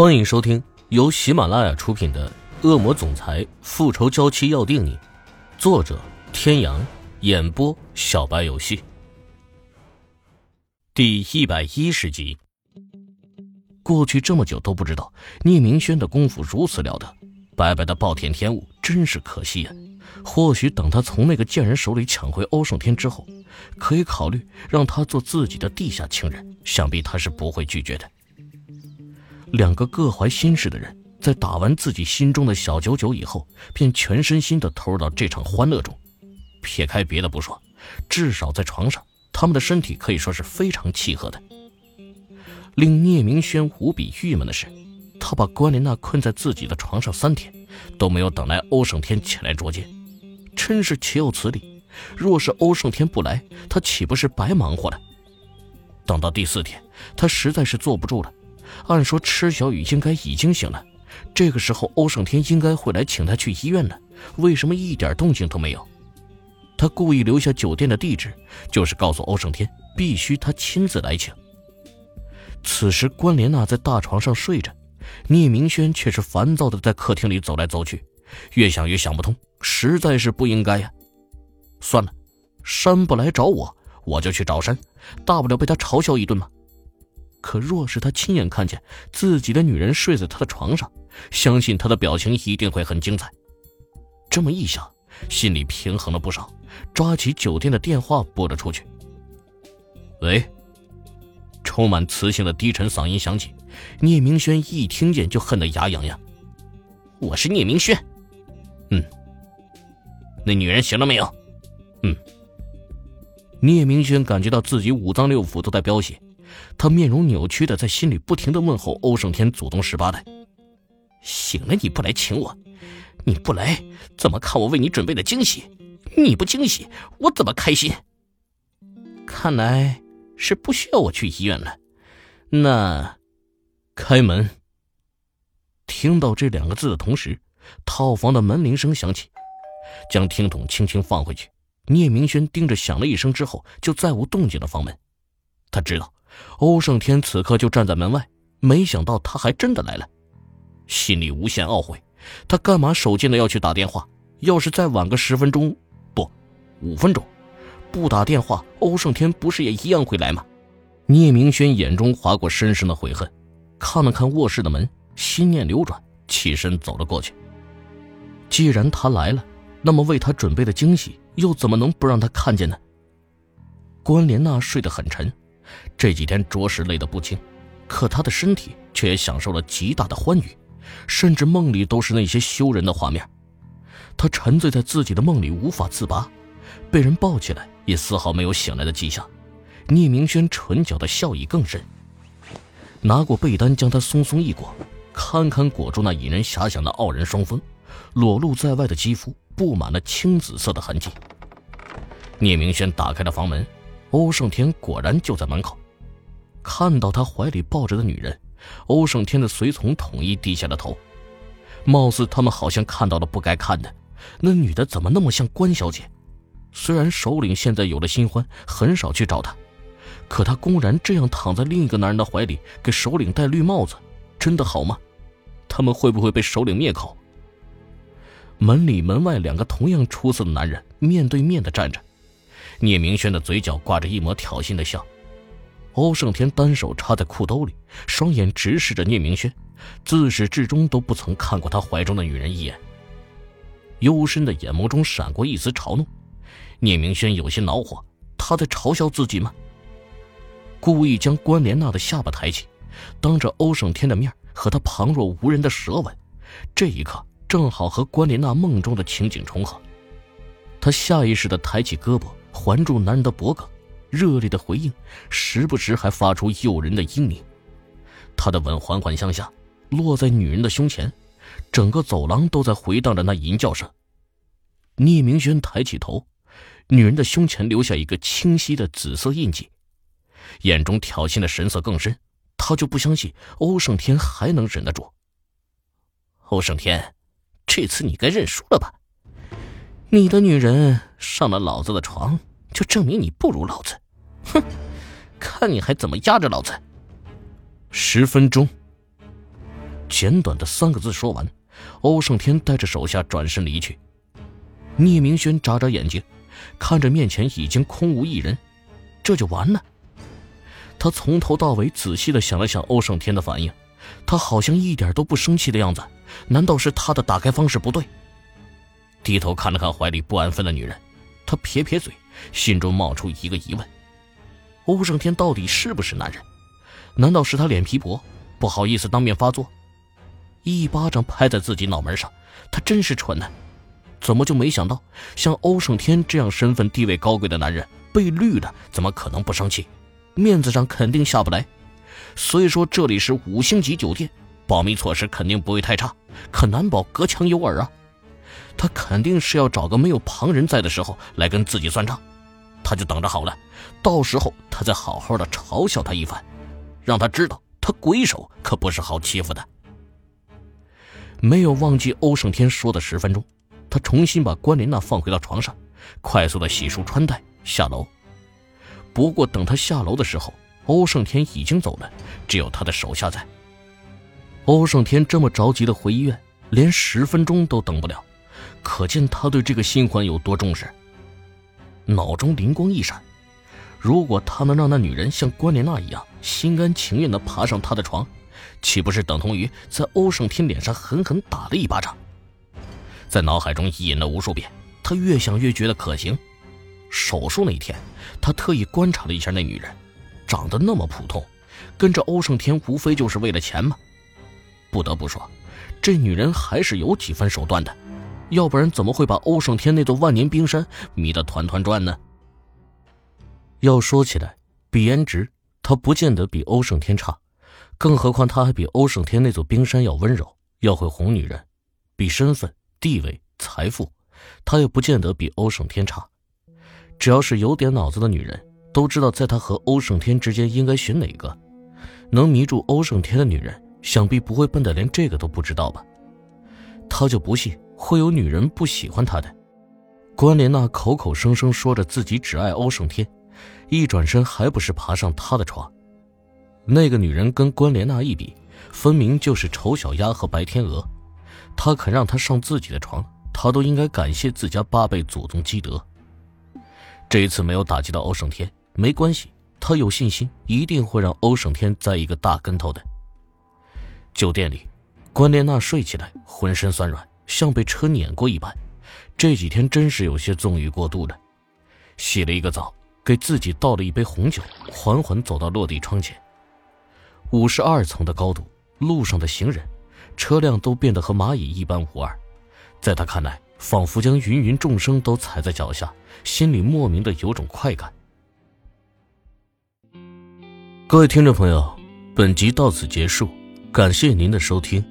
欢迎收听由喜马拉雅出品的《恶魔总裁复仇娇妻要定你》，作者：天阳，演播：小白游戏。第一百一十集。过去这么久都不知道聂明轩的功夫如此了得，白白的暴殄天物，真是可惜呀。或许等他从那个贱人手里抢回欧胜天之后，可以考虑让他做自己的地下情人，想必他是不会拒绝的。两个各怀心事的人，在打完自己心中的小九九以后，便全身心的投入到这场欢乐中。撇开别的不说，至少在床上，他们的身体可以说是非常契合的。令聂明轩无比郁闷的是，他把关莲娜困在自己的床上三天，都没有等来欧胜天前来捉奸，真是岂有此理！若是欧胜天不来，他岂不是白忙活了？等到第四天，他实在是坐不住了。按说池小雨应该已经醒了，这个时候欧胜天应该会来请他去医院的，为什么一点动静都没有？他故意留下酒店的地址，就是告诉欧胜天必须他亲自来请。此时关莲娜在大床上睡着，聂明轩却是烦躁的在客厅里走来走去，越想越想不通，实在是不应该呀。算了，山不来找我，我就去找山，大不了被他嘲笑一顿嘛。可若是他亲眼看见自己的女人睡在他的床上，相信他的表情一定会很精彩。这么一想，心里平衡了不少，抓起酒店的电话拨了出去。喂，充满磁性的低沉嗓音响起，聂明轩一听见就恨得牙痒痒。我是聂明轩。嗯。那女人醒了没有？嗯。聂明轩感觉到自己五脏六腑都在飙血。他面容扭曲的在心里不停的问候欧胜天祖宗十八代：“醒了你不来请我，你不来怎么看我为你准备的惊喜？你不惊喜我怎么开心？看来是不需要我去医院了。那，开门。”听到这两个字的同时，套房的门铃声响起，将听筒轻轻放回去。聂明轩盯着响了一声之后就再无动静的房门，他知道。欧胜天此刻就站在门外，没想到他还真的来了，心里无限懊悔。他干嘛手贱的要去打电话？要是再晚个十分钟，不，五分钟，不打电话，欧胜天不是也一样会来吗？聂明轩眼中划过深深的悔恨，看了看卧室的门，心念流转，起身走了过去。既然他来了，那么为他准备的惊喜又怎么能不让他看见呢？关莲娜睡得很沉。这几天着实累得不轻，可他的身体却也享受了极大的欢愉，甚至梦里都是那些羞人的画面。他沉醉在自己的梦里无法自拔，被人抱起来也丝毫没有醒来的迹象。聂明轩唇角的笑意更深，拿过被单将他松松一裹，堪堪裹住那引人遐想的傲人双峰，裸露在外的肌肤布满了青紫色的痕迹。聂明轩打开了房门。欧胜天果然就在门口，看到他怀里抱着的女人，欧胜天的随从统一低下了头，貌似他们好像看到了不该看的。那女的怎么那么像关小姐？虽然首领现在有了新欢，很少去找她，可她公然这样躺在另一个男人的怀里，给首领戴绿帽子，真的好吗？他们会不会被首领灭口？门里门外两个同样出色的男人面对面的站着。聂明轩的嘴角挂着一抹挑衅的笑，欧胜天单手插在裤兜里，双眼直视着聂明轩，自始至终都不曾看过他怀中的女人一眼。幽深的眼眸中闪过一丝嘲弄，聂明轩有些恼火，他在嘲笑自己吗？故意将关莲娜的下巴抬起，当着欧胜天的面和他旁若无人的舌吻，这一刻正好和关莲娜梦中的情景重合，他下意识地抬起胳膊。环住男人的脖颈，热烈的回应，时不时还发出诱人的嘤咛。他的吻缓缓向下，落在女人的胸前，整个走廊都在回荡着那淫叫声。聂明轩抬起头，女人的胸前留下一个清晰的紫色印记，眼中挑衅的神色更深。他就不相信欧胜天还能忍得住。欧胜天，这次你该认输了吧？你的女人上了老子的床，就证明你不如老子。哼，看你还怎么压着老子！十分钟。简短的三个字说完，欧胜天带着手下转身离去。聂明轩眨眨眼睛，看着面前已经空无一人，这就完了。他从头到尾仔细的想了想欧胜天的反应，他好像一点都不生气的样子，难道是他的打开方式不对？低头看了看怀里不安分的女人，他撇撇嘴，心中冒出一个疑问：欧胜天到底是不是男人？难道是他脸皮薄，不好意思当面发作？一巴掌拍在自己脑门上，他真是蠢呢！怎么就没想到，像欧胜天这样身份地位高贵的男人被绿了，怎么可能不生气？面子上肯定下不来。所以说这里是五星级酒店，保密措施肯定不会太差，可难保隔墙有耳啊！他肯定是要找个没有旁人在的时候来跟自己算账，他就等着好了，到时候他再好好的嘲笑他一番，让他知道他鬼手可不是好欺负的。没有忘记欧胜天说的十分钟，他重新把关莲娜放回到床上，快速的洗漱穿戴，下楼。不过等他下楼的时候，欧胜天已经走了，只有他的手下在。欧胜天这么着急的回医院，连十分钟都等不了，可见他对这个新欢有多重视。脑中灵光一闪，如果他能让那女人像关莲娜一样心甘情愿的爬上他的床。岂不是等同于在欧胜天脸上狠狠打了一巴掌？在脑海中意淫了无数遍，他越想越觉得可行。手术那天，他特意观察了一下那女人，长得那么普通，跟着欧胜天无非就是为了钱嘛？不得不说，这女人还是有几分手段的，要不然怎么会把欧胜天那座万年冰山迷得团团转呢？要说起来，比颜值，他不见得比欧胜天差。更何况他还比欧胜天那座冰山要温柔，要会哄女人，比身份、地位、财富，他也不见得比欧胜天差。只要是有点脑子的女人，都知道在他和欧胜天之间应该选哪个。能迷住欧胜天的女人，想必不会笨的连这个都不知道吧？他就不信会有女人不喜欢他的。关莲娜口口声声说着自己只爱欧胜天，一转身还不是爬上他的床？那个女人跟关莲娜一比，分明就是丑小鸭和白天鹅。他肯让她上自己的床，他都应该感谢自家八辈祖宗积德。这一次没有打击到欧胜天，没关系，他有信心一定会让欧胜天栽一个大跟头的。酒店里，关莲娜睡起来浑身酸软，像被车碾过一般。这几天真是有些纵欲过度了。洗了一个澡，给自己倒了一杯红酒，缓缓走到落地窗前。五十二层的高度，路上的行人、车辆都变得和蚂蚁一般无二，在他看来，仿佛将芸芸众生都踩在脚下，心里莫名的有种快感。各位听众朋友，本集到此结束，感谢您的收听。